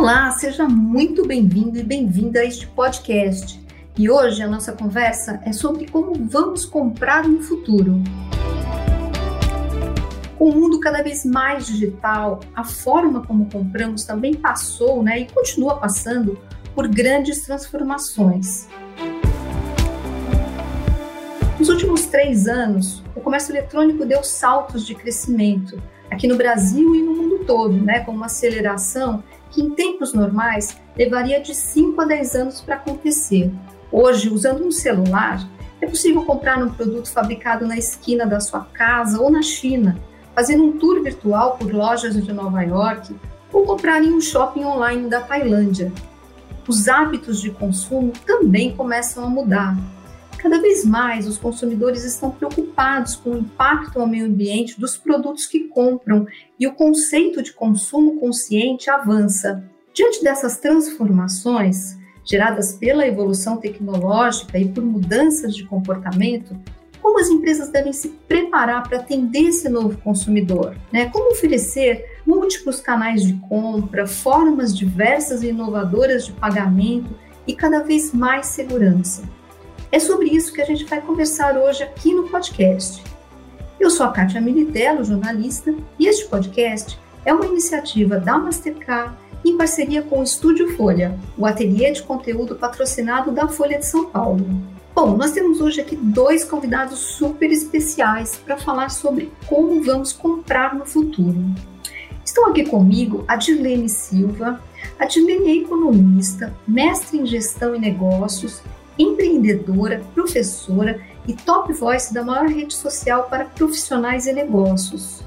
Olá, seja muito bem-vindo e bem-vinda a este podcast. E hoje a nossa conversa é sobre como vamos comprar no futuro. Com o mundo cada vez mais digital, a forma como compramos também passou né, e continua passando por grandes transformações. Nos últimos três anos, o comércio eletrônico deu saltos de crescimento aqui no Brasil e no mundo todo, né, com uma aceleração que em tempos normais levaria de 5 a 10 anos para acontecer. Hoje, usando um celular, é possível comprar um produto fabricado na esquina da sua casa ou na China, fazendo um tour virtual por lojas de Nova York ou comprar em um shopping online da Tailândia. Os hábitos de consumo também começam a mudar. Cada vez mais os consumidores estão preocupados com o impacto ao meio ambiente dos produtos que compram e o conceito de consumo consciente avança. Diante dessas transformações, geradas pela evolução tecnológica e por mudanças de comportamento, como as empresas devem se preparar para atender esse novo consumidor? Né? Como oferecer múltiplos canais de compra, formas diversas e inovadoras de pagamento e cada vez mais segurança? É sobre isso que a gente vai conversar hoje aqui no podcast. Eu sou a Kátia Militello, jornalista, e este podcast é uma iniciativa da Mastercard em parceria com o Estúdio Folha, o ateliê de conteúdo patrocinado da Folha de São Paulo. Bom, nós temos hoje aqui dois convidados super especiais para falar sobre como vamos comprar no futuro. Estão aqui comigo a Dirlene Silva. A Dirlene é economista, mestre em gestão e negócios empreendedora, professora e top voice da maior rede social para profissionais e negócios.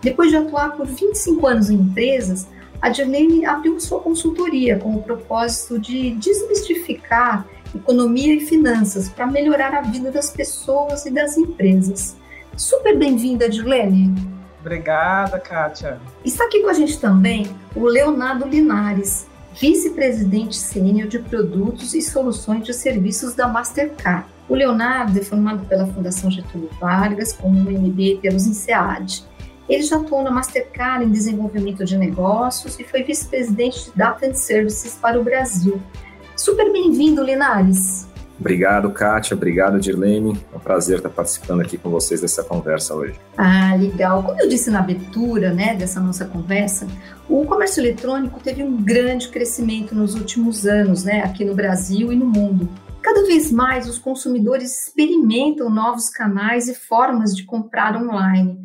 Depois de atuar por 25 anos em empresas, a Dirlene abriu sua consultoria com o propósito de desmistificar economia e finanças para melhorar a vida das pessoas e das empresas. Super bem-vinda, Dirlene. Obrigada, Kátia. Está aqui com a gente também o Leonardo Linares, vice-presidente sênior de produtos e soluções de serviços da Mastercard. O Leonardo é formado pela Fundação Getúlio Vargas, com um MBA pelos INSEAD. Ele já atuou na Mastercard em desenvolvimento de negócios e foi vice-presidente de Data and Services para o Brasil. Super bem-vindo, Linares. Obrigado, Kátia. Obrigado, Dirlene. É um prazer estar participando aqui com vocês dessa conversa hoje. Ah, legal. Como eu disse na abertura né, dessa nossa conversa, o comércio eletrônico teve um grande crescimento nos últimos anos, né, aqui no Brasil e no mundo. Cada vez mais os consumidores experimentam novos canais e formas de comprar online.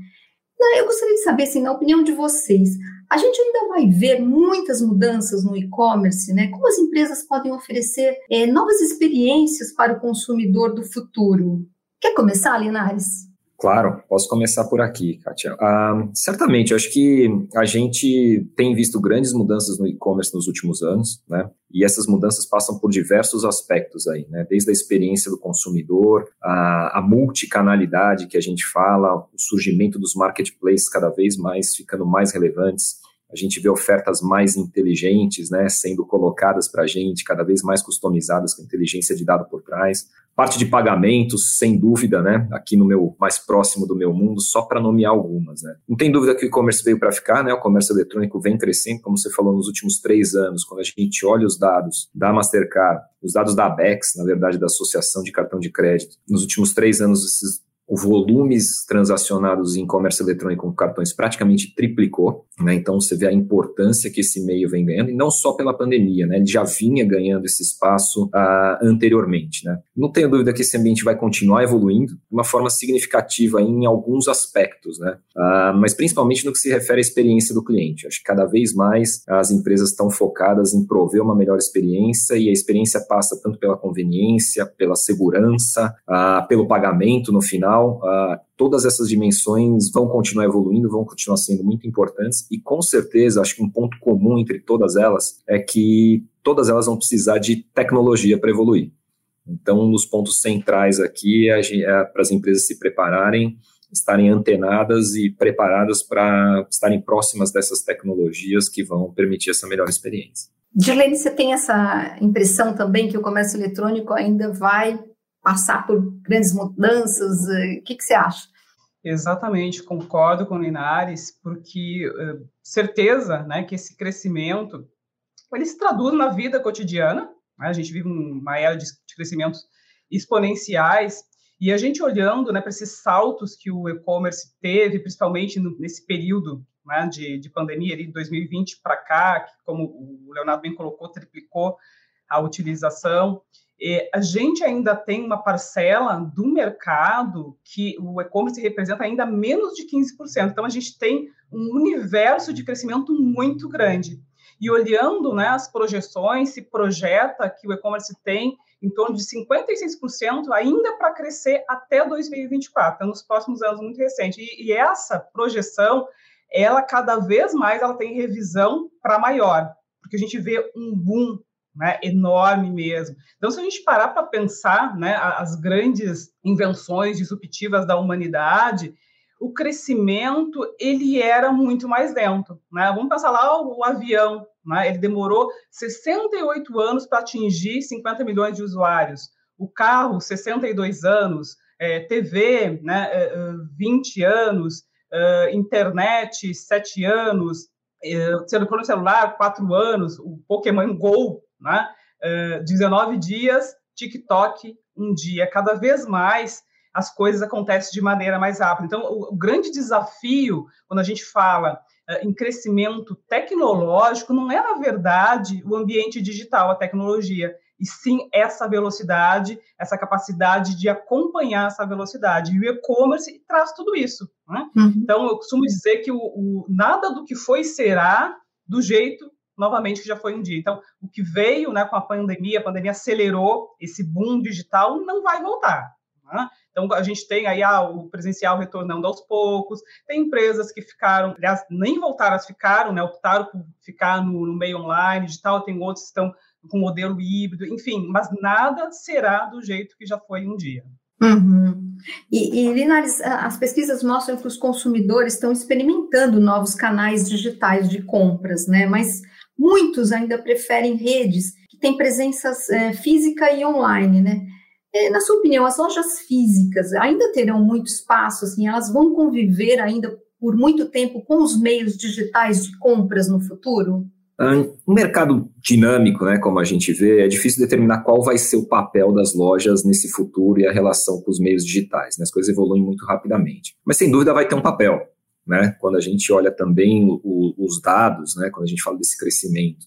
Eu gostaria de saber, assim, na opinião de vocês, a gente ainda vai ver muitas mudanças no e-commerce, né? Como as empresas podem oferecer é, novas experiências para o consumidor do futuro? Quer começar, Linares? Claro, posso começar por aqui, Kátia. Ah, certamente, acho que a gente tem visto grandes mudanças no e-commerce nos últimos anos, né? E essas mudanças passam por diversos aspectos aí, né? Desde a experiência do consumidor, a, a multicanalidade que a gente fala, o surgimento dos marketplaces cada vez mais ficando mais relevantes, a gente vê ofertas mais inteligentes, né, sendo colocadas para a gente, cada vez mais customizadas com inteligência de dado por trás. Parte de pagamentos, sem dúvida, né, aqui no meu mais próximo do meu mundo, só para nomear algumas. Né. Não tem dúvida que o e-commerce veio para ficar, né, o comércio eletrônico vem crescendo, como você falou, nos últimos três anos, quando a gente olha os dados da Mastercard, os dados da ABEX, na verdade, da Associação de Cartão de Crédito, nos últimos três anos, esses volumes transacionados em comércio eletrônico com cartões praticamente triplicou, né? Então você vê a importância que esse meio vem ganhando, e não só pela pandemia, né? Ele já vinha ganhando esse espaço uh, anteriormente, né? Não tenho dúvida que esse ambiente vai continuar evoluindo de uma forma significativa em alguns aspectos, né? Uh, mas principalmente no que se refere à experiência do cliente. Acho que cada vez mais as empresas estão focadas em prover uma melhor experiência e a experiência passa tanto pela conveniência, pela segurança, uh, pelo pagamento no final final, uh, todas essas dimensões vão continuar evoluindo, vão continuar sendo muito importantes e com certeza acho que um ponto comum entre todas elas é que todas elas vão precisar de tecnologia para evoluir. Então, um dos pontos centrais aqui é, é para as empresas se prepararem, estarem antenadas e preparadas para estarem próximas dessas tecnologias que vão permitir essa melhor experiência. Dirlene, você tem essa impressão também que o comércio eletrônico ainda vai passar por grandes mudanças? Eh, o que, que você acha? Exatamente, concordo com Linares, porque uh, certeza né, que esse crescimento ele se traduz na vida cotidiana. Né? A gente vive uma era de, crescimentos exponenciais e a gente olhando né, para esses saltos que o e-commerce teve, principalmente no, nesse período né, de, de pandemia, de 2020 para cá, que, como o Leonardo bem colocou, triplicou a utilização. E a gente ainda tem uma parcela do mercado que o e-commerce representa ainda menos de 15%. Então, a gente tem um universo de crescimento muito grande. E olhando né, as projeções, se projeta que o e-commerce tem em torno de 56% ainda para crescer até 2024, então, nos próximos anos muito recente. E, e, essa projeção, ela cada vez mais ela tem revisão para maior, porque a gente vê um boom né, enorme mesmo. Então, se a gente parar para pensar né, as grandes invenções disruptivas da humanidade, o crescimento ele era muito mais lento. Né? Vamos pensar lá o, o avião, né? ele demorou 68 anos para atingir 50 milhões de usuários. O carro, 62 anos, é, TV, né, 20 é, é, anos, é, internet, 7 anos, telefone celular, 4 anos, o Pokémon Go, né, 19 dias, TikTok, um dia. Cada vez mais as coisas acontecem de maneira mais rápida. Então, o, o grande desafio, quando a gente fala uh, em crescimento tecnológico, não é, na verdade, o ambiente digital, a tecnologia, e sim essa velocidade, essa capacidade de acompanhar essa velocidade. E o e-commerce traz tudo isso. Né? Uhum. Então, eu costumo dizer que o, o, nada do que foi será do jeito novamente que já foi um dia. Então, o que veio né, com a pandemia, a pandemia acelerou esse boom digital, não vai voltar. Né? Então, a gente tem aí ah, o presencial retornando aos poucos, tem empresas que ficaram, aliás, nem voltaram, as ficaram, né, optaram por ficar no, no meio online, digital, tem outros que estão com modelo híbrido, enfim, mas nada será do jeito que já foi um dia. Uhum. E, e, Linares, as pesquisas mostram que os consumidores estão experimentando novos canais digitais de compras, né? Mas muitos ainda preferem redes que têm presenças é, física e online, né? É, na sua opinião, as lojas físicas ainda terão muito espaço, assim, elas vão conviver ainda por muito tempo com os meios digitais de compras no futuro? Um mercado dinâmico, né, como a gente vê, é difícil determinar qual vai ser o papel das lojas nesse futuro e a relação com os meios digitais. Né, as coisas evoluem muito rapidamente. Mas sem dúvida vai ter um papel. Né, quando a gente olha também o, os dados, né, quando a gente fala desse crescimento,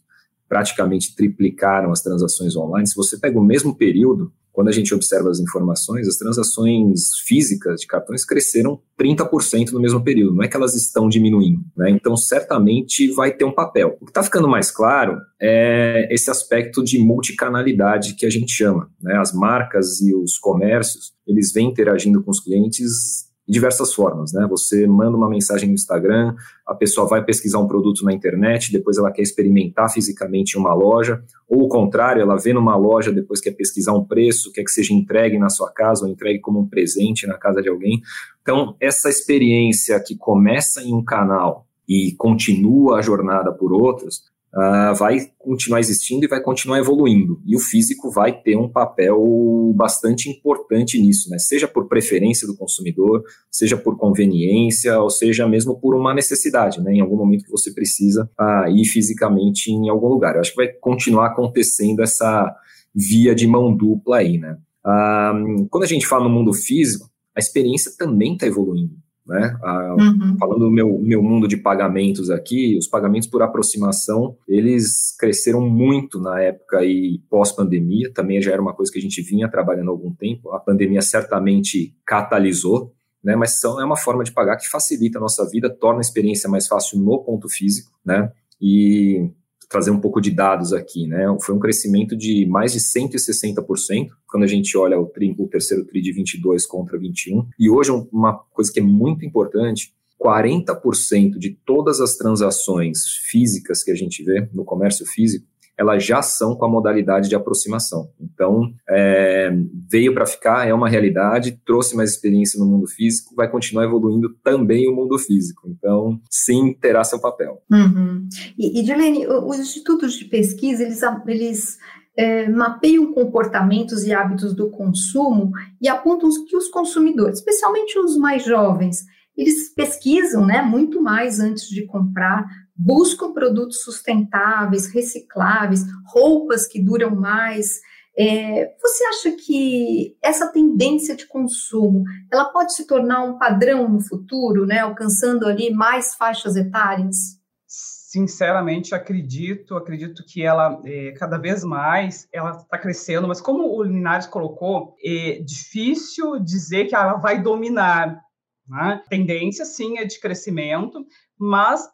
praticamente triplicaram as transações online. Se você pega o mesmo período, quando a gente observa as informações, as transações físicas de cartões cresceram 30% no mesmo período, não é que elas estão diminuindo, né? Então, certamente vai ter um papel. O que está ficando mais claro é esse aspecto de multicanalidade que a gente chama, né? As marcas e os comércios, eles vêm interagindo com os clientes diversas formas, né? Você manda uma mensagem no Instagram, a pessoa vai pesquisar um produto na internet, depois ela quer experimentar fisicamente em uma loja, ou o contrário, ela vê numa loja, depois quer pesquisar um preço, quer que seja entregue na sua casa ou entregue como um presente na casa de alguém. Então, essa experiência que começa em um canal e continua a jornada por outros, uh, vai continuar existindo e vai continuar evoluindo. E o físico vai ter um papel bastante importante nisso, né? seja por preferência do consumidor, seja por conveniência, ou seja mesmo por uma necessidade, né? em algum momento que você precisa uh, ir fisicamente em algum lugar. Eu acho que vai continuar acontecendo essa via de mão dupla aí. Né? Uh, quando a gente fala no mundo físico, a experiência também está evoluindo. Né? uhum. Falando do meu, meu mundo de pagamentos aqui, os pagamentos por aproximação, eles cresceram muito na época e pós-pandemia, também já era uma coisa que a gente vinha trabalhando há algum tempo, a pandemia certamente catalisou, né? mas são, é uma forma de pagar que facilita a nossa vida, torna a experiência mais fácil no ponto físico, né? e trazer um pouco de dados aqui, né? Foi um crescimento de mais de 160% quando a gente olha o, tri, o terceiro TRI de 22 contra 21. E hoje uma coisa que é muito importante 40% de todas as transações físicas que a gente vê no comércio físico elas já são com a modalidade de aproximação. Então, é, veio para ficar, é uma realidade, trouxe mais experiência no mundo físico, vai continuar evoluindo também o mundo físico. Então, sim, terá seu papel. Uhum. E, e Dilene, os institutos de pesquisa, eles, eles é, mapeiam comportamentos e hábitos do consumo e apontam que os consumidores, especialmente os mais jovens, eles pesquisam né, muito mais antes de comprar, buscam produtos sustentáveis, recicláveis, roupas que duram mais. É, você acha que essa tendência de consumo ela pode se tornar um padrão no futuro, né, alcançando ali mais faixas etárias? Sinceramente, acredito, acredito que ela é, cada vez mais ela está crescendo, mas como o Linares colocou, é difícil dizer que ela vai dominar. Né? Tendência sim é de crescimento, mas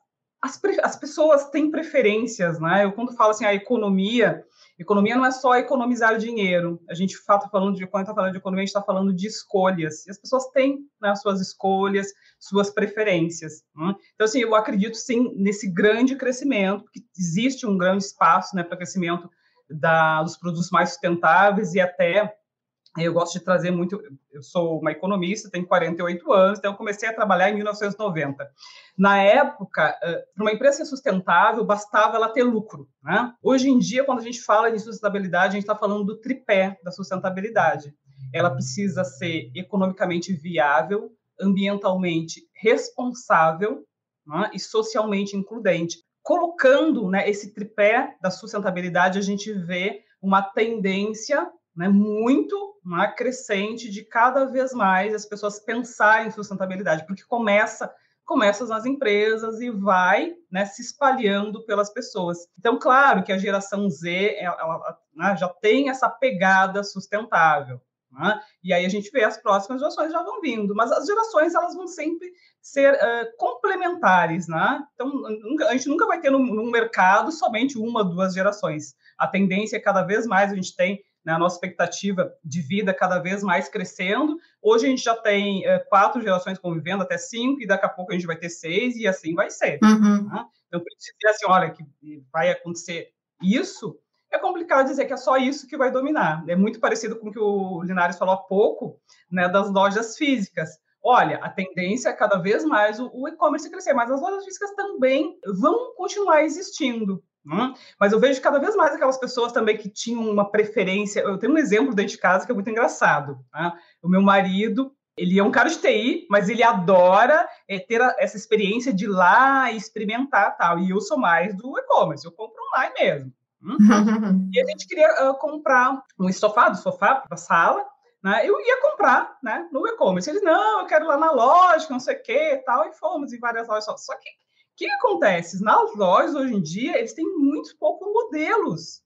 as, as pessoas têm preferências, né? Eu quando falo assim a economia Economia não é só economizar dinheiro. A gente está falando de quando está falando de economia, a gente está falando de escolhas. E as pessoas têm né, suas escolhas, suas preferências. Né? Então, assim, eu acredito sim nesse grande crescimento, que existe um grande espaço né, para crescimento da, dos produtos mais sustentáveis e até eu gosto de trazer muito. Eu sou uma economista, tenho 48 anos, então eu comecei a trabalhar em 1990. Na época, para uma empresa ser sustentável, bastava ela ter lucro. Né? Hoje em dia, quando a gente fala de sustentabilidade, a gente está falando do tripé da sustentabilidade. Ela precisa ser economicamente viável, ambientalmente responsável né? e socialmente includente. Colocando né, esse tripé da sustentabilidade, a gente vê uma tendência né, muito uma crescente de cada vez mais as pessoas pensarem em sustentabilidade, porque começa começa nas empresas e vai né, se espalhando pelas pessoas. Então, claro que a geração Z ela, ela, né, já tem essa pegada sustentável. Né? E aí a gente vê as próximas gerações já vão vindo, mas as gerações elas vão sempre ser uh, complementares, né? Então a gente nunca vai ter no mercado somente uma, duas gerações. A tendência é cada vez mais a gente tem né, a nossa expectativa de vida cada vez mais crescendo. Hoje a gente já tem é, quatro gerações convivendo, até cinco, e daqui a pouco a gente vai ter seis, e assim vai ser. Uhum. Né? Então, para dizer assim, olha, que vai acontecer isso, é complicado dizer que é só isso que vai dominar. É muito parecido com o que o Linares falou há pouco, né, das lojas físicas. Olha, a tendência é cada vez mais o, o e-commerce crescer, mas as lojas físicas também vão continuar existindo. Hum? Mas eu vejo cada vez mais aquelas pessoas também que tinham uma preferência. Eu tenho um exemplo dentro de casa que é muito engraçado. Né? O meu marido, ele é um cara de TI, mas ele adora é, ter a, essa experiência de ir lá e experimentar tal. E eu sou mais do e-commerce, eu compro online mesmo. Hum? e a gente queria uh, comprar um estofado, sofá para a sala. Né? Eu ia comprar né, no e-commerce. Ele, não, eu quero ir lá na loja, não sei o quê, tal. E fomos em várias lojas. Só, só que o que acontece? Nas lojas, hoje em dia, eles têm muito poucos modelos.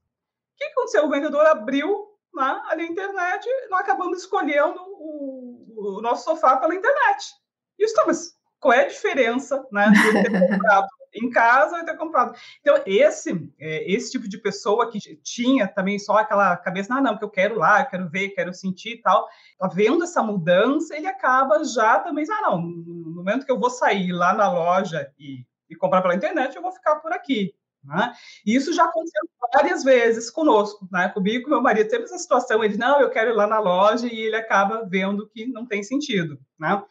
O que aconteceu? O vendedor abriu né, ali a internet nós acabamos escolhendo o, o nosso sofá pela internet. E isso, mas qual é a diferença né, de ter comprado em casa e ter comprado? Então, esse, é, esse tipo de pessoa que tinha também só aquela cabeça, não, não, porque eu quero lá, eu quero ver, quero sentir e tal, tá vendo essa mudança, ele acaba já também, ah, não, no momento que eu vou sair lá na loja e e comprar pela internet, eu vou ficar por aqui. Né? E isso já aconteceu várias vezes conosco, né? comigo com meu marido. Teve essa situação, ele, não, eu quero ir lá na loja, e ele acaba vendo que não tem sentido. Né?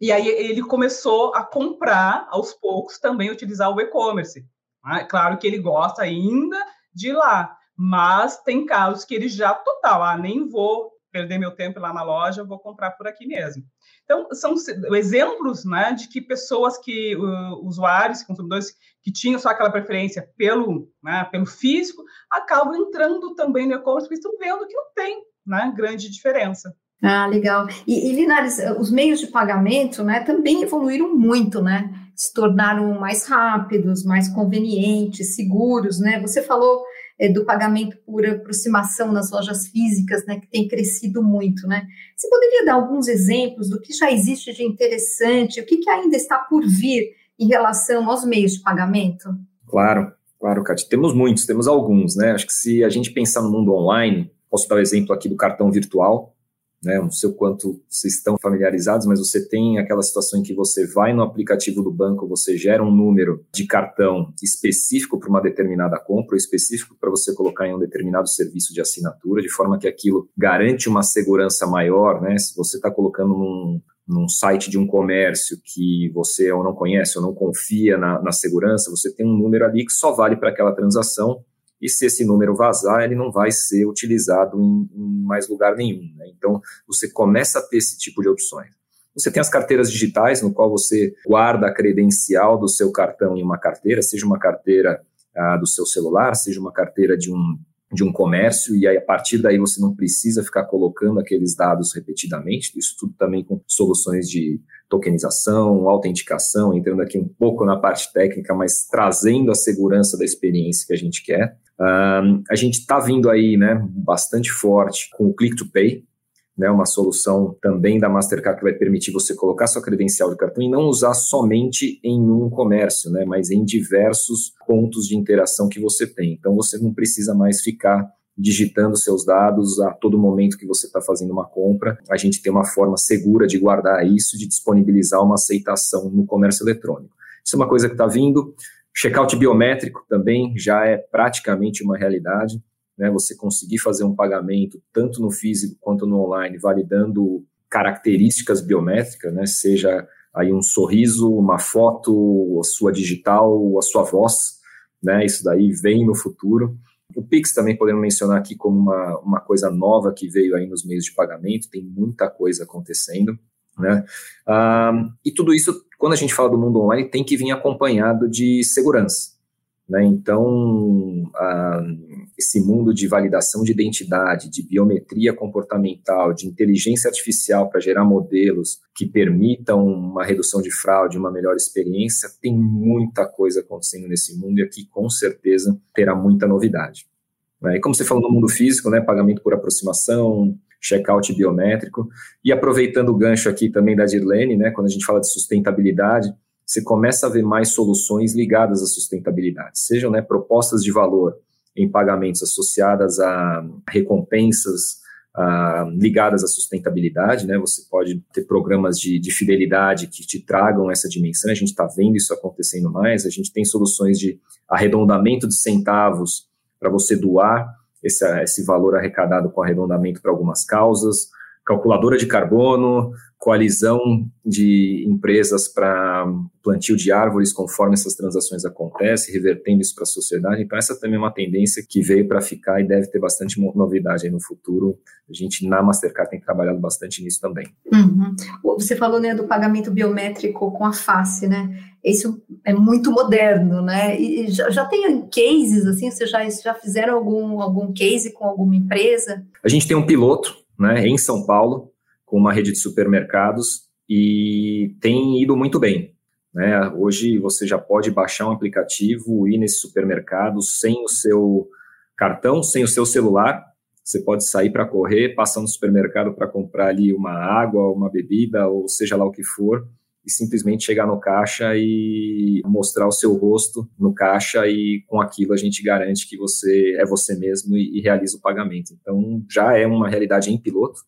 E aí ele começou a comprar, aos poucos, também utilizar o e-commerce. Né? Claro que ele gosta ainda de ir lá, mas tem casos que ele já, total, ah, nem vou perder meu tempo lá na loja, vou comprar por aqui mesmo. Então, são exemplos né, de que pessoas que, uh, usuários, consumidores que tinham só aquela preferência pelo, né, pelo físico, acabam entrando também no e-commerce, porque estão vendo que não tem né, grande diferença. Ah, legal. E, e, Linares, os meios de pagamento né, também evoluíram muito, né? Se tornaram mais rápidos, mais convenientes, seguros, né? Você falou é, do pagamento por aproximação nas lojas físicas, né, que tem crescido muito, né? Você poderia dar alguns exemplos do que já existe de interessante, o que, que ainda está por vir em relação aos meios de pagamento? Claro, claro, Cátia. Temos muitos, temos alguns, né? Acho que se a gente pensar no mundo online, posso dar o exemplo aqui do cartão virtual, né? Não sei o quanto vocês estão familiarizados, mas você tem aquela situação em que você vai no aplicativo do banco, você gera um número de cartão específico para uma determinada compra, ou específico para você colocar em um determinado serviço de assinatura, de forma que aquilo garante uma segurança maior, né? Se você está colocando num, num site de um comércio que você ou não conhece ou não confia na, na segurança, você tem um número ali que só vale para aquela transação e se esse número vazar, ele não vai ser utilizado em, em mais lugar nenhum. Né? Então, você começa a ter esse tipo de opções. Você tem as carteiras digitais, no qual você guarda a credencial do seu cartão em uma carteira, seja uma carteira ah, do seu celular, seja uma carteira de um, de um comércio, e aí a partir daí você não precisa ficar colocando aqueles dados repetidamente, isso tudo também com soluções de tokenização, autenticação, entrando aqui um pouco na parte técnica, mas trazendo a segurança da experiência que a gente quer. Um, a gente está vindo aí né, bastante forte com o Click to Pay, né, uma solução também da Mastercard que vai permitir você colocar sua credencial de cartão e não usar somente em um comércio, né, mas em diversos pontos de interação que você tem. Então você não precisa mais ficar digitando seus dados a todo momento que você está fazendo uma compra. A gente tem uma forma segura de guardar isso, de disponibilizar uma aceitação no comércio eletrônico. Isso é uma coisa que está vindo. Checkout biométrico também já é praticamente uma realidade. Né? Você conseguir fazer um pagamento tanto no físico quanto no online, validando características biométricas, né? seja aí um sorriso, uma foto, a sua digital, a sua voz, né? Isso daí vem no futuro. O Pix também podemos mencionar aqui como uma, uma coisa nova que veio aí nos meios de pagamento, tem muita coisa acontecendo, né? Ah, e tudo isso, quando a gente fala do mundo online, tem que vir acompanhado de segurança, né? Então, ah, esse mundo de validação de identidade, de biometria comportamental, de inteligência artificial para gerar modelos que permitam uma redução de fraude, uma melhor experiência, tem muita coisa acontecendo nesse mundo e aqui com certeza terá muita novidade. Né? E como você falou no mundo físico, né, pagamento por aproximação, checkout biométrico, e aproveitando o gancho aqui também da Dirlene, né, quando a gente fala de sustentabilidade, você começa a ver mais soluções ligadas à sustentabilidade, sejam né, propostas de valor em pagamentos associadas a recompensas ligadas à sustentabilidade, né? Você pode ter programas de, de fidelidade que te tragam essa dimensão. A gente está vendo isso acontecendo mais. A gente tem soluções de arredondamento de centavos para você doar esse, esse valor arrecadado com arredondamento para algumas causas, calculadora de carbono, coalizão de empresas para plantio de árvores conforme essas transações acontecem, revertendo isso para a sociedade. Então, essa também é uma tendência que veio para ficar e deve ter bastante novidade aí no futuro. A gente, na Mastercard, tem trabalhado bastante nisso também. Uhum. Você falou né, do pagamento biométrico com a face, né? Isso é muito moderno, né? E já, já tem cases, assim, vocês já, já fizeram algum, algum case com alguma empresa? A gente tem um piloto, né, em São Paulo, com uma rede de supermercados e tem ido muito bem. Né? Hoje você já pode baixar um aplicativo, ir nesse supermercado sem o seu cartão, sem o seu celular. Você pode sair para correr, passar no supermercado para comprar ali uma água, uma bebida, ou seja lá o que for, simplesmente chegar no caixa e mostrar o seu rosto no caixa e com aquilo a gente garante que você é você mesmo e, e realiza o pagamento. Então já é uma realidade em piloto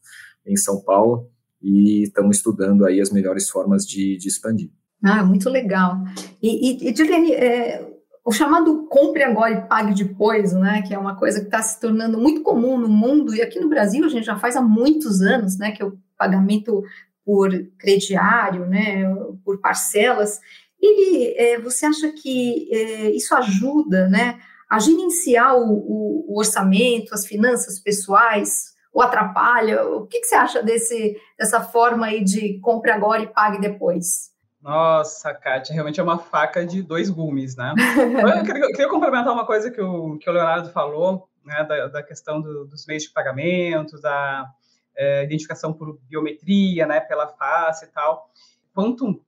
em São Paulo e estamos estudando aí as melhores formas de, de expandir. Ah, muito legal. E, e, e Dilene, é, o chamado compre agora e pague depois, né, que é uma coisa que está se tornando muito comum no mundo e aqui no Brasil a gente já faz há muitos anos, né, que o pagamento por crediário, né, por parcelas. Ele, é, você acha que é, isso ajuda, né, a gerenciar o, o, o orçamento, as finanças pessoais ou atrapalha? O que, que você acha desse, dessa forma aí de compre agora e pague depois? Nossa, Kátia, realmente é uma faca de dois gumes, né? eu, queria, eu queria complementar uma coisa que o, que o Leonardo falou, né, da, da questão do, dos meios de pagamento, da é, identificação por biometria, né, pela face e tal. Quanto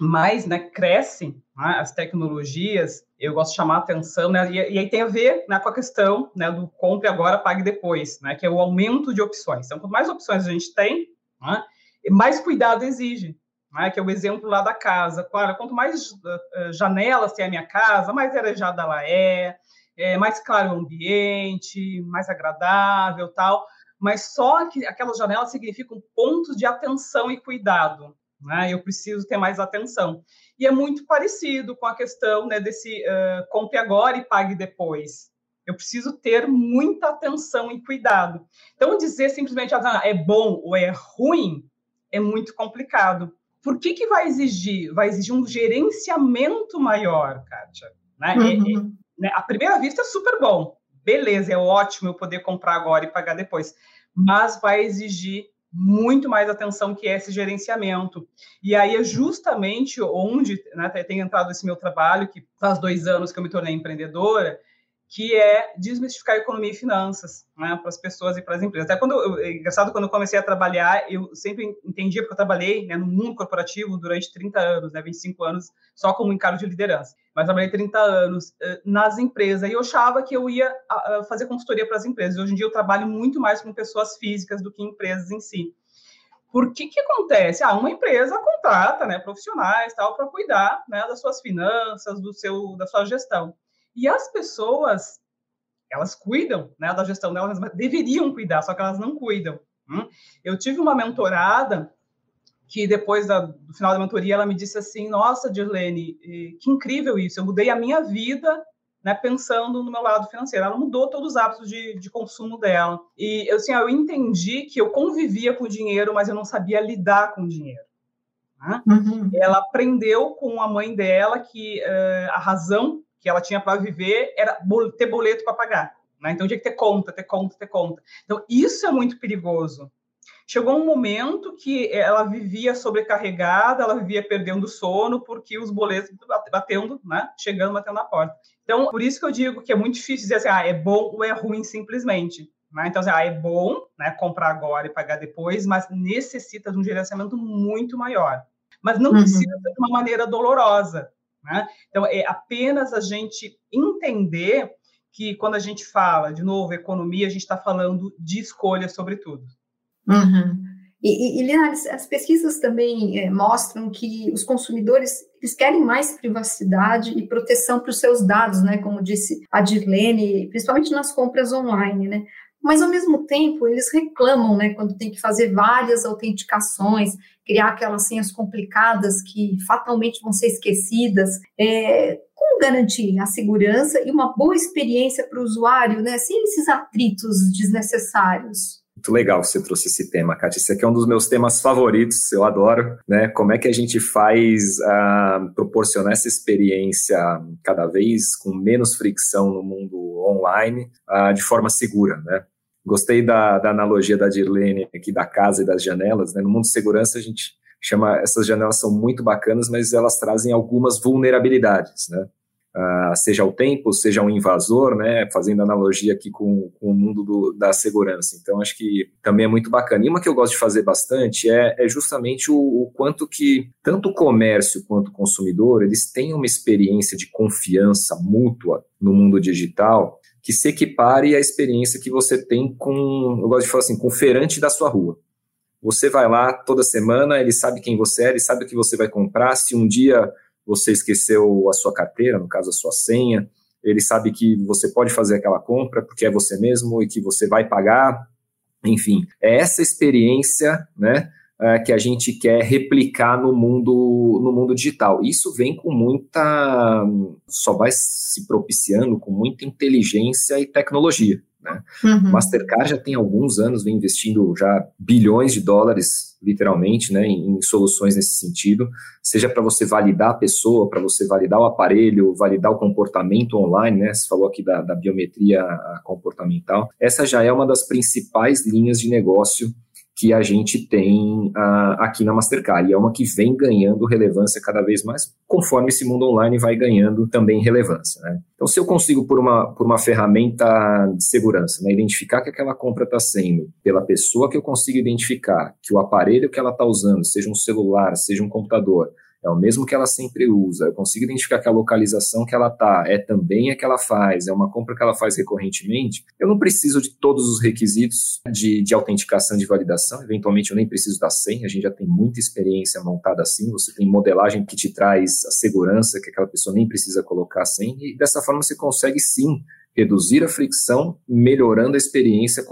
mais né, crescem né, as tecnologias, eu gosto de chamar a atenção, né, e, e, aí tem a ver né, com a questão né, do compre agora, pague depois, né, que é o aumento de opções. Então, quanto mais opções a gente tem, né, mais cuidado exige, né, que é o exemplo lá da casa. Claro, quanto mais uh, janelas tem a minha casa, mais arejada ela é, é, mais claro o ambiente, mais agradável tal, mas só que aquelas janelas significam pontos de atenção e cuidado, né? Eu preciso ter mais atenção. E é muito parecido com a questão né, desse uh, compre agora e pague depois. Eu preciso ter muita atenção e cuidado. Então, dizer simplesmente ah, é bom ou é ruim é muito complicado. Por que, que vai exigir? Vai exigir um gerenciamento maior, Kátia. Né? Uhum. É, é, né? A primeira vista é super bom. Beleza, é ótimo eu poder comprar agora e pagar depois. Mas vai exigir muito mais atenção que esse gerenciamento. E aí é justamente onde né, tem entrado esse meu trabalho, que faz dois anos que eu me tornei empreendedora, que é desmistificar economia e finanças né, para as pessoas e para as empresas. Até quando, eu, é engraçado, quando eu comecei a trabalhar, eu sempre entendia, porque eu trabalhei né, no mundo corporativo durante 30 anos, né, 25 anos, só como encargo de liderança. Mas trabalhei 30 anos uh, nas empresas e eu achava que eu ia fazer consultoria para as empresas. Hoje em dia eu trabalho muito mais com pessoas físicas do que empresas em si. Por que que acontece? Ah, uma empresa contrata né, profissionais tal para cuidar né, das suas finanças, do seu, da sua gestão. E as pessoas, elas cuidam né, da gestão delas, mas deveriam cuidar, só que elas não cuidam. Hum? Eu tive uma mentorada que depois da, do final da mentoria ela me disse assim, nossa, Dirlene, que incrível isso, eu mudei a minha vida né, pensando no meu lado financeiro. Ela mudou todos os hábitos de, de consumo dela. E assim, eu entendi que eu convivia com o dinheiro, mas eu não sabia lidar com o dinheiro. Né? Uhum. Ela aprendeu com a mãe dela que uh, a razão que ela tinha para viver era ter boleto para pagar. Né? Então tinha que ter conta, ter conta, ter conta. Então isso é muito perigoso. Chegou um momento que ela vivia sobrecarregada, ela vivia perdendo sono porque os boletos batendo, né? Chegando, batendo na porta. Então, por isso que eu digo que é muito difícil dizer assim, ah, é bom ou é ruim simplesmente. Né? Então, assim, ah, é bom né, comprar agora e pagar depois, mas necessita de um gerenciamento muito maior. Mas não uhum. precisa de uma maneira dolorosa. Né? Então, é apenas a gente entender que quando a gente fala, de novo, economia, a gente está falando de escolha, sobretudo. Uhum. E, e, Linares, as pesquisas também é, mostram que os consumidores eles querem mais privacidade e proteção para os seus dados, né? Como disse a Dirlene, principalmente nas compras online, né? Mas ao mesmo tempo eles reclamam, né? Quando tem que fazer várias autenticações, criar aquelas senhas complicadas que fatalmente vão ser esquecidas. É, como garantir a segurança e uma boa experiência para o usuário, né? Sem esses atritos desnecessários? Muito legal você trouxe esse tema, Kátia. Esse aqui é um dos meus temas favoritos, eu adoro, né? Como é que a gente faz uh, proporcionar essa experiência cada vez com menos fricção no mundo online uh, de forma segura, né? Gostei da, da analogia da Dirlene aqui da casa e das janelas. Né? No mundo de segurança, a gente chama essas janelas são muito bacanas, mas elas trazem algumas vulnerabilidades, né? Uh, seja o tempo, seja um invasor, né? Fazendo analogia aqui com, com o mundo do, da segurança. Então, acho que também é muito bacana. E uma que eu gosto de fazer bastante é, é justamente o, o, quanto que tanto o comércio quanto o consumidor eles têm uma experiência de confiança mútua no mundo digital que se equipare à experiência que você tem com, eu gosto de falar assim, com o feirante da sua rua. Você vai lá toda semana, ele sabe quem você é, ele sabe o que você vai comprar. Se um dia você esqueceu a sua carteira, no caso a sua senha, ele sabe que você pode fazer aquela compra porque é você mesmo e que você vai pagar. Enfim, é essa experiência, né? É, que a gente quer replicar no mundo, no mundo digital. Isso vem com muita. só vai se propiciando com muita inteligência e tecnologia. Né? Uhum. Mastercard já tem alguns anos, vem investindo já bilhões de dólares, literalmente, né, em, em soluções nesse sentido, seja para você validar a pessoa, para você validar o aparelho, validar o comportamento online, né? Você falou aqui da, da biometria comportamental. Essa já é uma das principais linhas de negócio que a gente tem uh, aqui na Mastercard. E é uma que vem ganhando relevância cada vez mais, conforme esse mundo online vai ganhando também relevância. Né? Então, se eu consigo, por uma, por uma ferramenta de segurança, né, identificar que aquela compra está sendo pela pessoa que eu consigo identificar, que o aparelho que ela está usando, seja um celular, seja um computador, é o mesmo que ela sempre usa, eu consigo identificar que a localização que ela está é também a que ela faz, é uma compra que ela faz recorrentemente, eu não preciso de todos os requisitos de, de autenticação de validação, eventualmente eu nem preciso da senha, a gente já tem muita experiência montada assim, você tem modelagem que te traz a segurança, que aquela pessoa nem precisa colocar a senha, e dessa forma você consegue sim reduzir a fricção, melhorando a experiência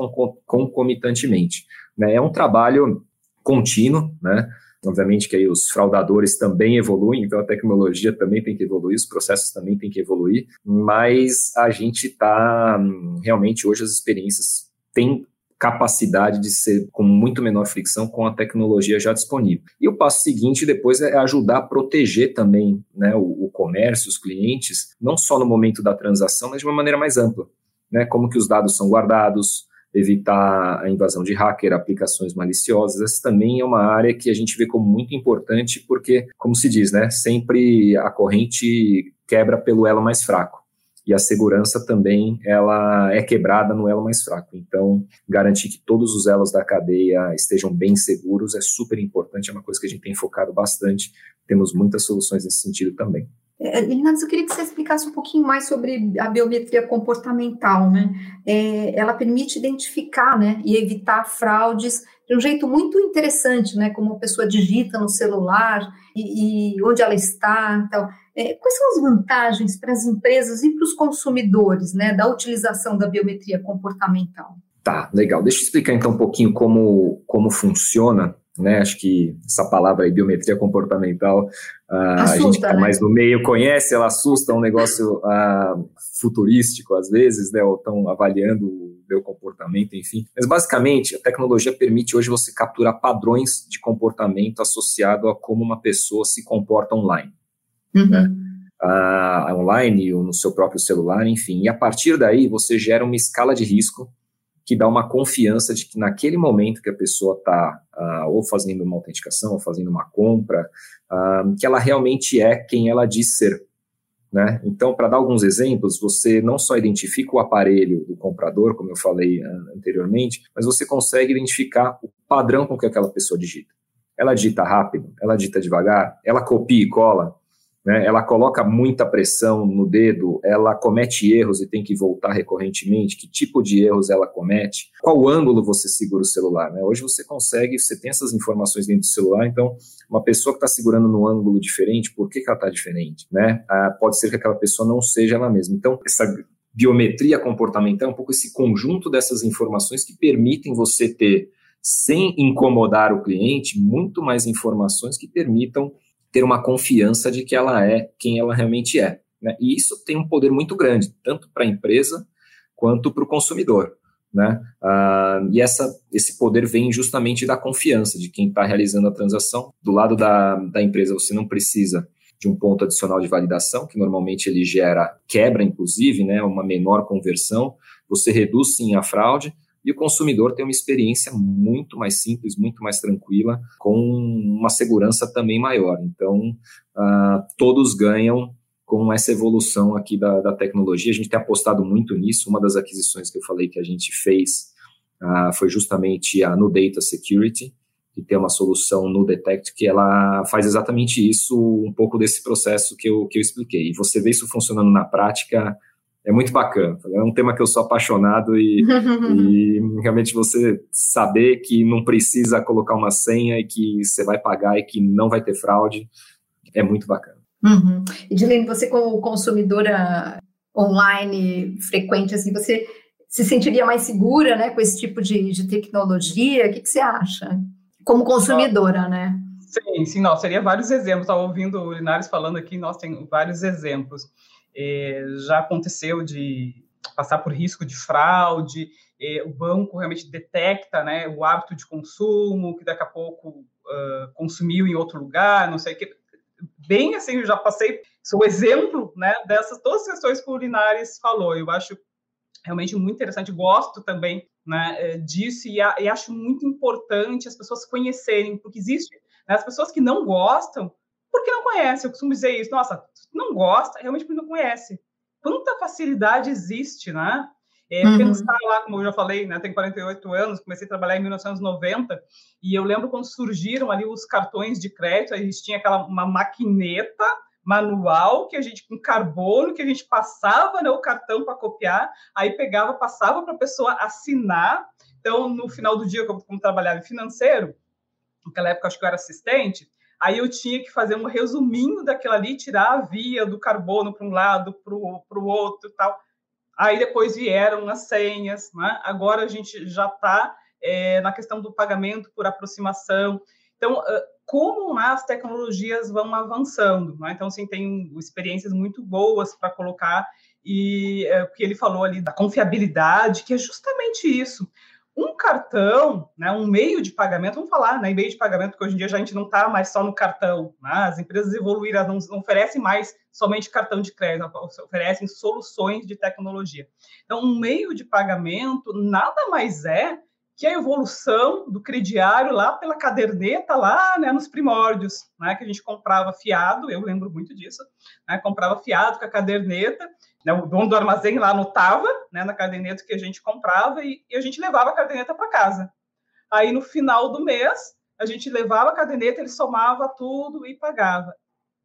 concomitantemente. Né? É um trabalho contínuo, né? Obviamente que aí os fraudadores também evoluem, então a tecnologia também tem que evoluir, os processos também têm que evoluir, mas a gente está realmente hoje as experiências têm capacidade de ser com muito menor fricção com a tecnologia já disponível. E o passo seguinte depois é ajudar a proteger também né, o, o comércio, os clientes, não só no momento da transação, mas de uma maneira mais ampla. Né, como que os dados são guardados, evitar a invasão de hacker, aplicações maliciosas. Essa também é uma área que a gente vê como muito importante, porque, como se diz, né, sempre a corrente quebra pelo elo mais fraco. E a segurança também ela é quebrada no elo mais fraco. Então, garantir que todos os elos da cadeia estejam bem seguros é super importante, é uma coisa que a gente tem focado bastante. Temos muitas soluções nesse sentido também. Linares, é, eu queria que você explicasse um pouquinho mais sobre a biometria comportamental, né? É, ela permite identificar, né, e evitar fraudes de um jeito muito interessante, né? Como a pessoa digita no celular e, e onde ela está, então. É, quais são as vantagens para as empresas e para os consumidores, né, da utilização da biometria comportamental? Tá, legal. Deixa eu explicar então um pouquinho como, como funciona né? Acho que essa palavra aí, biometria comportamental, uh, assusta, a gente que está né? mais no meio conhece, ela assusta, é um negócio uh, futurístico às vezes, né? Ou estão avaliando o meu comportamento, enfim. Mas basicamente, a tecnologia permite hoje você capturar padrões de comportamento associado a como uma pessoa se comporta online, uhum. né? Uh, online ou no seu próprio celular, enfim. E a partir daí, você gera uma escala de risco que dá uma confiança de que naquele momento que a pessoa está ah, ou fazendo uma autenticação, ou fazendo uma compra, uh, que ela realmente é quem ela diz ser. Né? Então, para dar alguns exemplos, você não só identifica o aparelho do comprador, como eu falei uh, anteriormente, mas você consegue identificar o padrão com que aquela pessoa digita. Ela digita rápido, ela digita devagar, ela copia e cola, né, ela coloca muita pressão no dedo, ela comete erros e tem que voltar recorrentemente, que tipo de erros ela comete, qual ângulo você segura o celular. Né? Hoje você consegue, você tem essas informações dentro do celular, então uma pessoa que está segurando num ângulo diferente, por que, que ela está diferente? Né? Ah, pode ser que aquela pessoa não seja ela mesma. Então, essa biometria comportamental é um pouco esse conjunto dessas informações que permitem você ter, sem incomodar o cliente, muito mais informações que permitam ter uma confiança de que ela é quem ela realmente é. Né? E isso tem um poder muito grande, tanto para a empresa quanto para o consumidor. Né? Ah, e essa, esse poder vem justamente da confiança de quem está realizando a transação. Do lado da, da empresa, você não precisa de um ponto adicional de validação, que normalmente ele gera quebra, inclusive, né, uma menor conversão. Você reduz sim a fraude, e o consumidor tem uma experiência muito mais simples, muito mais tranquila, com uma segurança também maior. Então, uh, todos ganham com essa evolução aqui da, da, tecnologia. A gente tem apostado muito nisso. Uma das aquisições que eu falei que a gente fez uh, foi justamente a No Data Security, que tem uma solução no Detect que ela faz exatamente isso, um pouco desse processo que eu, que eu expliquei. E você vê isso funcionando na prática é muito bacana. É um tema que eu sou apaixonado e, e, realmente você saber que não precisa colocar uma senha e que você vai pagar e que não vai ter fraude é muito bacana. Uhum. E Dilene, você como consumidora online frequente, assim, você se sentiria mais segura, né, com esse tipo de, de tecnologia? O que, que você acha? Como consumidora, né? Sim, sim, nós seria vários exemplos. Estava ouvindo o Linares falando aqui, nós temos vários exemplos. É, já aconteceu de passar por risco de fraude, é, o banco realmente detecta né, o hábito de consumo, que daqui a pouco uh, consumiu em outro lugar, não sei o que. Bem assim, eu já passei, sou exemplo né, dessas todas as questões que o Linares falou. Eu acho realmente muito interessante, gosto também né, é, disso e, a, e, acho muito importante as pessoas conhecerem, porque existe né, as pessoas que não gostam, porque não conhece. Eu costumo dizer isso. Nossa, não gosta, realmente porque não conhece. Quanta facilidade existe, né? É, uhum. Pensar lá, como eu já falei, né, tenho 48 anos, comecei a trabalhar em 1990, e eu lembro quando surgiram ali os cartões de crédito, a gente tinha aquela uma maquineta manual que a gente com carbono que a gente passava né, o cartão para copiar, aí pegava, passava para a pessoa assinar. Então, no final do dia, como, como trabalhava em financeiro, naquela época acho que eu era assistente, Aí eu tinha que fazer um resuminho daquilo ali, tirar a via do carbono para um lado, para o outro tal. Aí depois vieram as senhas, né? Agora a gente já está é, na questão do pagamento por aproximação. Então, como as tecnologias vão avançando, né? Então, assim, tem experiências muito boas para colocar e é, o que ele falou ali da confiabilidade, que é justamente isso. Um cartão, né, um meio de pagamento, vamos falar, né, meio de pagamento, porque hoje em dia a gente não está mais só no cartão, né, as empresas evoluíram, não, não, oferecem mais somente cartão de crédito, oferecem soluções de tecnologia. Então, um meio de pagamento nada mais é que a evolução do crediário lá pela caderneta, lá né, nos primórdios, né, que a gente comprava fiado, eu lembro muito disso, né, comprava fiado com a caderneta, né, o dono do armazém lá anotava né, na caderneta que a gente comprava e, e a gente levava a caderneta para casa. Aí, no final do mês, a gente levava a caderneta, ele somava tudo e pagava.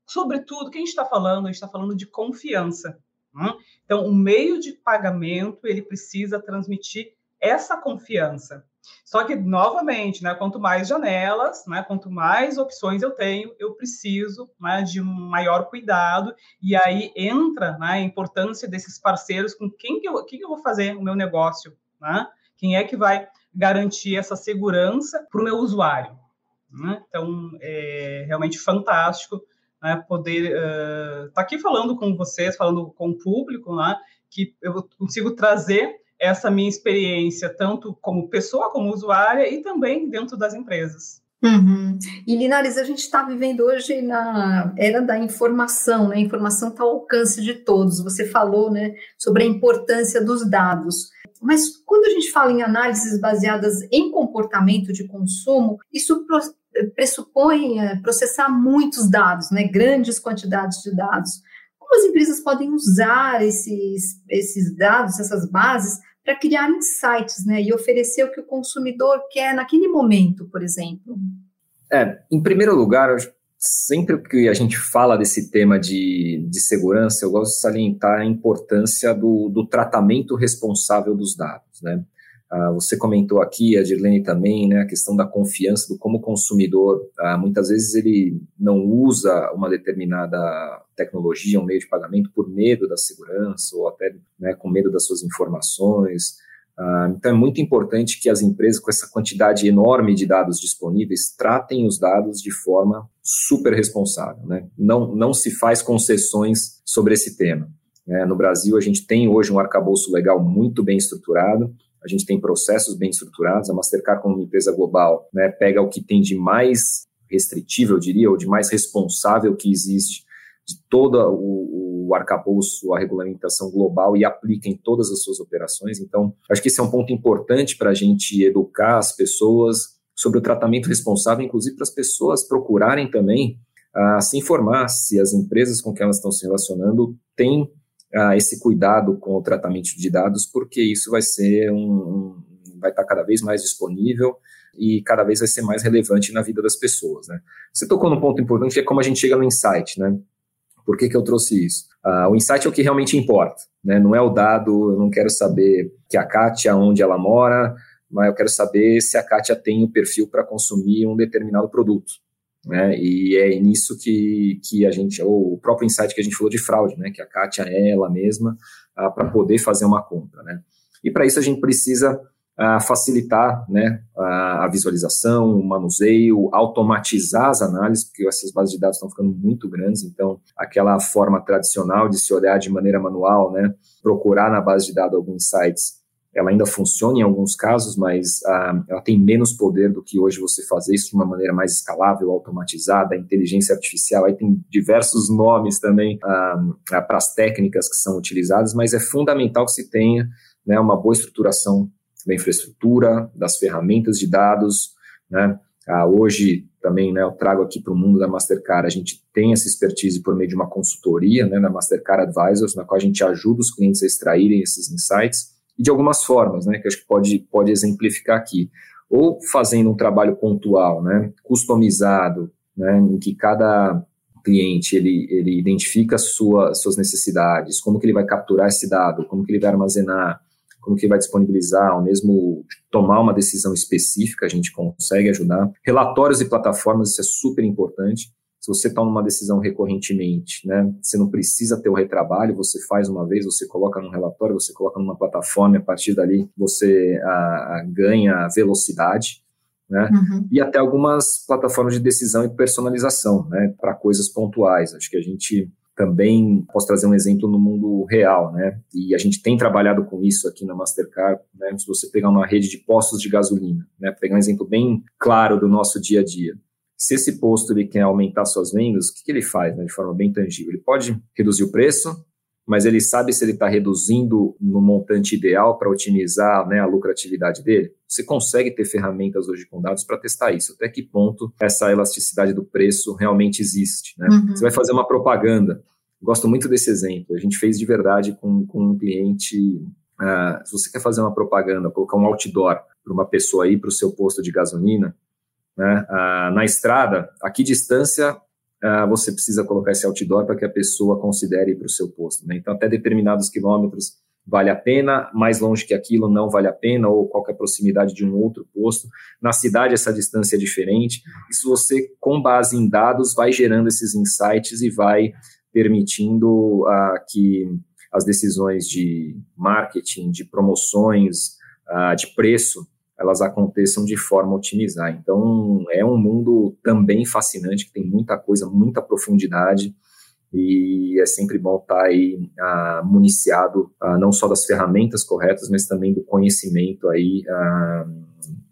Sobretudo, o que a gente está falando? A gente está falando de confiança. Né? Então, o meio de pagamento, ele precisa transmitir essa confiança. Só que, novamente, né, quanto mais janelas, né, quanto mais opções eu tenho, eu preciso né, de maior cuidado, e aí entra né, a importância desses parceiros com quem que eu, quem que eu vou fazer o meu negócio, né? quem é que vai garantir essa segurança para o meu usuário. Né? Então, é realmente fantástico né, poder estar uh, tá aqui falando com vocês, falando com o público, né, que eu consigo trazer essa minha experiência, tanto como pessoa, como usuária, e também dentro das empresas. Uhum. E Linares, a gente está vivendo hoje na era da informação, né? A informação está ao alcance de todos. Você falou, né, sobre a importância dos dados. Mas quando a gente fala em análises baseadas em comportamento de consumo, isso pressupõe é, processar muitos dados, né? Grandes quantidades de dados. Como as empresas podem usar esses, esses dados, essas bases, para criar insights, né, e oferecer o que o consumidor quer naquele momento, por exemplo? É, em primeiro lugar, sempre que a gente fala desse tema de, de segurança, eu gosto de salientar a importância do, do tratamento responsável dos dados, né? Ah, você comentou aqui, a Dirlene também, né, a questão da confiança do como o consumidor, ah, muitas vezes ele não usa uma determinada tecnologia, um meio de pagamento por medo da segurança ou até né, com medo das suas informações. Ah, então é muito importante que as empresas com essa quantidade enorme de dados disponíveis tratem os dados de forma super responsável. Né? Não, não se faz concessões sobre esse tema. Né? No Brasil, a gente tem hoje um arcabouço legal muito bem estruturado, a gente tem processos bem estruturados. A Mastercard, como uma empresa global, né, pega o que tem de mais restritivo, eu diria, ou de mais responsável que existe de todo o, o arcabouço, a regulamentação global e aplica em todas as suas operações. Então, acho que esse é um ponto importante para a gente educar as pessoas sobre o tratamento responsável, inclusive para as pessoas procurarem também uh, se informar se as empresas com que elas estão se relacionando têm uh, esse cuidado com o tratamento de dados, porque isso vai ser um, um, vai estar cada vez mais disponível e cada vez vai ser mais relevante na vida das pessoas, né? Você tocou num ponto importante que é como a gente chega no insight, né? Por que, que eu trouxe isso? Uh, o insight é o que realmente importa, né? Não é o dado, eu não quero saber que a Kátia, onde ela mora, mas eu quero saber se a Kátia tem o perfil para consumir um determinado produto. Né? E é nisso que, que a gente, ou o próprio insight que a gente falou de fraude, né? Que a Kátia é ela mesma uh, para poder fazer uma compra, né? E para isso a gente precisa facilitar, né? A, a visualização, o manuseio, automatizar as análises, porque essas bases de dados estão ficando muito grandes, então aquela forma tradicional de se olhar de maneira manual, né? Procurar na base de dados alguns insights ela ainda funciona em alguns casos, mas ah, ela tem menos poder do que hoje você fazer isso de uma maneira mais escalável, automatizada, inteligência artificial, aí tem diversos nomes também ah, ah, para as técnicas que são utilizadas, mas é fundamental que se tenha né, uma boa estruturação da infraestrutura, das ferramentas de dados, né, hoje também, né, eu trago aqui para o mundo da Mastercard, a gente tem essa expertise por meio de uma consultoria, né, da Mastercard Advisors, na qual a gente ajuda os clientes a extraírem esses insights, e de algumas formas, né, que acho que pode, pode exemplificar aqui. Ou fazendo um trabalho pontual, né, customizado, né, em que cada cliente ele, ele identifica sua, suas necessidades, como que ele vai capturar esse dado, como que ele vai armazenar, como que vai disponibilizar, ou mesmo tomar uma decisão específica, a gente consegue ajudar. Relatórios e plataformas, isso é super importante se você toma uma decisão recorrentemente, né, você não precisa ter o retrabalho, você faz uma vez, você coloca num relatório, você coloca numa plataforma, a partir dali você a, a ganha velocidade, né, uhum. e até algumas plataformas de decisão e personalização, né, para coisas pontuais. Acho que a gente também posso trazer um exemplo no mundo real, né? E a gente tem trabalhado com isso aqui na Mastercard, né? Se você pegar uma rede de postos de gasolina, né? Pegar um exemplo bem claro do nosso dia a dia. Se esse posto ele quer aumentar suas vendas, o que, que ele faz, né? De forma bem tangível, ele pode reduzir o preço, mas ele sabe se ele está reduzindo no montante ideal para otimizar né, a lucratividade dele? Você consegue ter ferramentas hoje com dados para testar isso. Até que ponto essa elasticidade do preço realmente existe? Né? Uhum. Você vai fazer uma propaganda. Gosto muito desse exemplo. A gente fez de verdade com, com um cliente. Uh, se você quer fazer uma propaganda, colocar um outdoor para uma pessoa ir para o seu posto de gasolina, né, uh, na estrada, a que distância você precisa colocar esse outdoor para que a pessoa considere ir para o seu posto. Né? Então, até determinados quilômetros vale a pena, mais longe que aquilo não vale a pena, ou qualquer proximidade de um outro posto. Na cidade, essa distância é diferente. Isso você, com base em dados, vai gerando esses insights e vai permitindo uh, que as decisões de marketing, de promoções, uh, de preço, elas aconteçam de forma a otimizar. Então, é um mundo também fascinante, que tem muita coisa, muita profundidade, e é sempre bom estar aí ah, municiado ah, não só das ferramentas corretas, mas também do conhecimento aí, ah,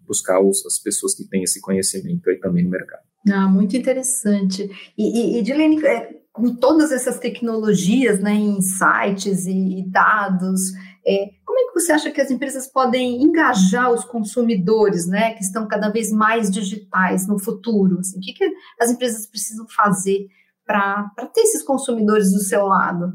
buscar os, as pessoas que têm esse conhecimento aí também no mercado. Ah, muito interessante. E, e, e Dilene, é, com todas essas tecnologias, né, insights e, e dados, é, como é que você acha que as empresas podem engajar os consumidores, né, que estão cada vez mais digitais no futuro? Assim, o que, que as empresas precisam fazer para ter esses consumidores do seu lado?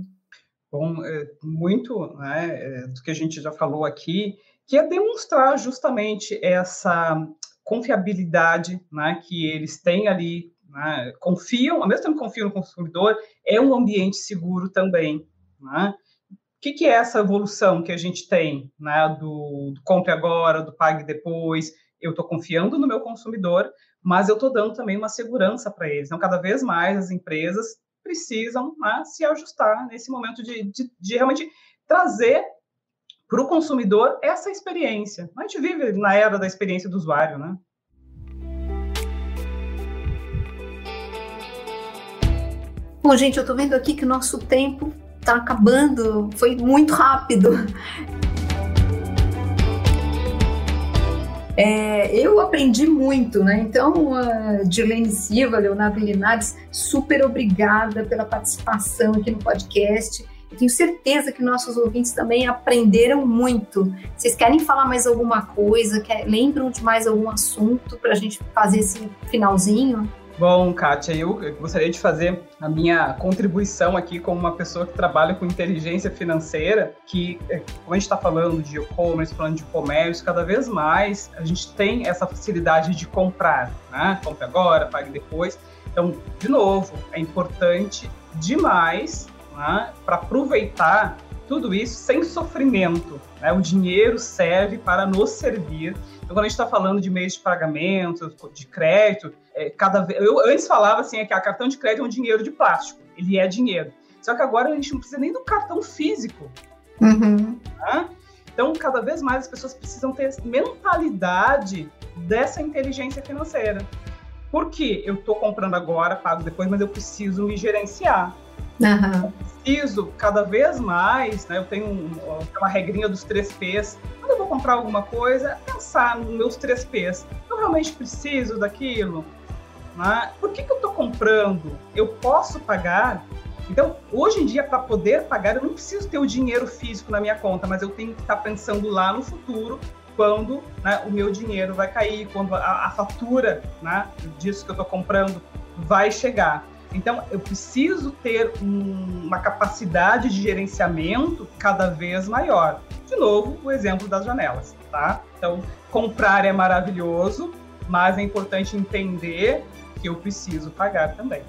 Bom, é, muito né, é, do que a gente já falou aqui, que é demonstrar justamente essa confiabilidade né, que eles têm ali, né, confiam, ao mesmo tempo que confiam no consumidor, é um ambiente seguro também. Né? Que, que é essa evolução que a gente tem, né, do, do compre agora, do pague depois? Eu estou confiando no meu consumidor, mas eu estou dando também uma segurança para eles. Então, cada vez mais as empresas precisam né, se ajustar nesse momento de, de, de realmente trazer para o consumidor essa experiência. A gente vive na era da experiência do usuário, né? Bom, gente, eu estou vendo aqui que o nosso tempo tá acabando, foi muito rápido. É, eu aprendi muito, né? Então, uh, Dilene Silva, Leonardo Linares, super obrigada pela participação aqui no podcast. Eu tenho certeza que nossos ouvintes também aprenderam muito. Vocês querem falar mais alguma coisa? Quer, lembram de mais algum assunto para a gente fazer esse finalzinho? Bom, Kátia, eu gostaria de fazer a minha contribuição aqui como uma pessoa que trabalha com inteligência financeira, que, é, como a gente está falando de e-commerce, falando de comércio, cada vez mais a gente tem essa facilidade de comprar, né? Compre agora, pague depois. Então, de novo, é importante demais né, para aproveitar tudo isso sem sofrimento. Né? O dinheiro serve para nos servir então, quando a gente está falando de meios de pagamento, de crédito, é, cada vez, eu antes falava assim, é que a cartão de crédito é um dinheiro de plástico, ele é dinheiro. Só que agora a gente não precisa nem do cartão físico. Uhum. Tá? Então, cada vez mais as pessoas precisam ter mentalidade dessa inteligência financeira. Por que eu estou comprando agora, pago depois, mas eu preciso me gerenciar. Uhum. Eu preciso cada vez mais, né? Eu tenho uma regrinha dos três P's. Quando eu vou comprar alguma coisa, pensar nos meus três P's. Eu realmente preciso daquilo? Né? Por que, que eu estou comprando? Eu posso pagar? Então, hoje em dia, para poder pagar, eu não preciso ter o dinheiro físico na minha conta, mas eu tenho que estar tá pensando lá no futuro, quando né, o meu dinheiro vai cair, quando a, a fatura né, disso que eu estou comprando vai chegar. Então, eu preciso ter um, uma capacidade de gerenciamento cada vez maior. De novo, o exemplo das janelas, tá? Então, comprar é maravilhoso, mas é importante entender que eu preciso pagar também.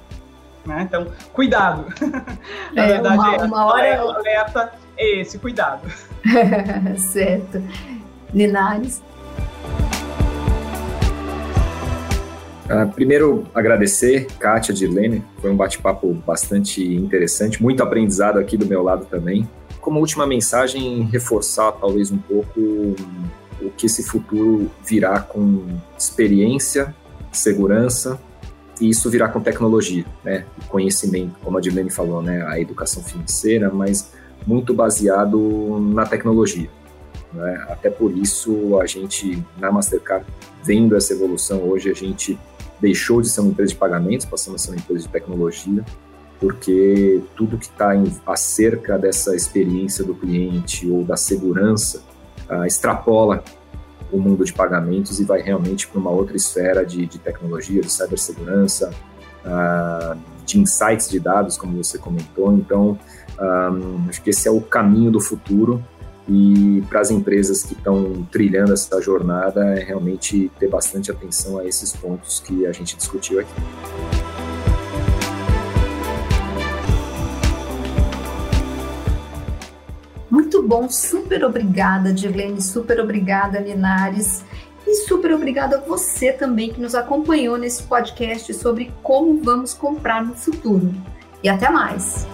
Né? Então, cuidado. Na é, verdade, uma, uma hora... é alerta é esse, cuidado. certo. Linares? Uh, primeiro, agradecer, Kátia, Dirlene, foi um bate-papo bastante interessante, muito aprendizado aqui do meu lado também. Como última mensagem, reforçar talvez um pouco o que esse futuro virá com experiência, segurança e isso virá com tecnologia, né? Conhecimento, como a Dilene falou, né? A educação financeira, mas muito baseado na tecnologia. Né? Até por isso, a gente, na Mastercard, vendo essa evolução, hoje a gente deixou de ser uma empresa de pagamentos, passamos a ser uma empresa de tecnologia, porque tudo que está acerca dessa experiência do cliente ou da segurança uh, extrapola o mundo de pagamentos e vai realmente para uma outra esfera de, de tecnologia, de cibersegurança, uh, de insights de dados, como você comentou. Então, um, acho que esse é o caminho do futuro e para as empresas que estão trilhando essa jornada é realmente ter bastante atenção a esses pontos que a gente discutiu aqui. Muito bom, super obrigada, Dirlene, super obrigada, Linares. E super obrigada a você também que nos acompanhou nesse podcast sobre como vamos comprar no futuro. E até mais!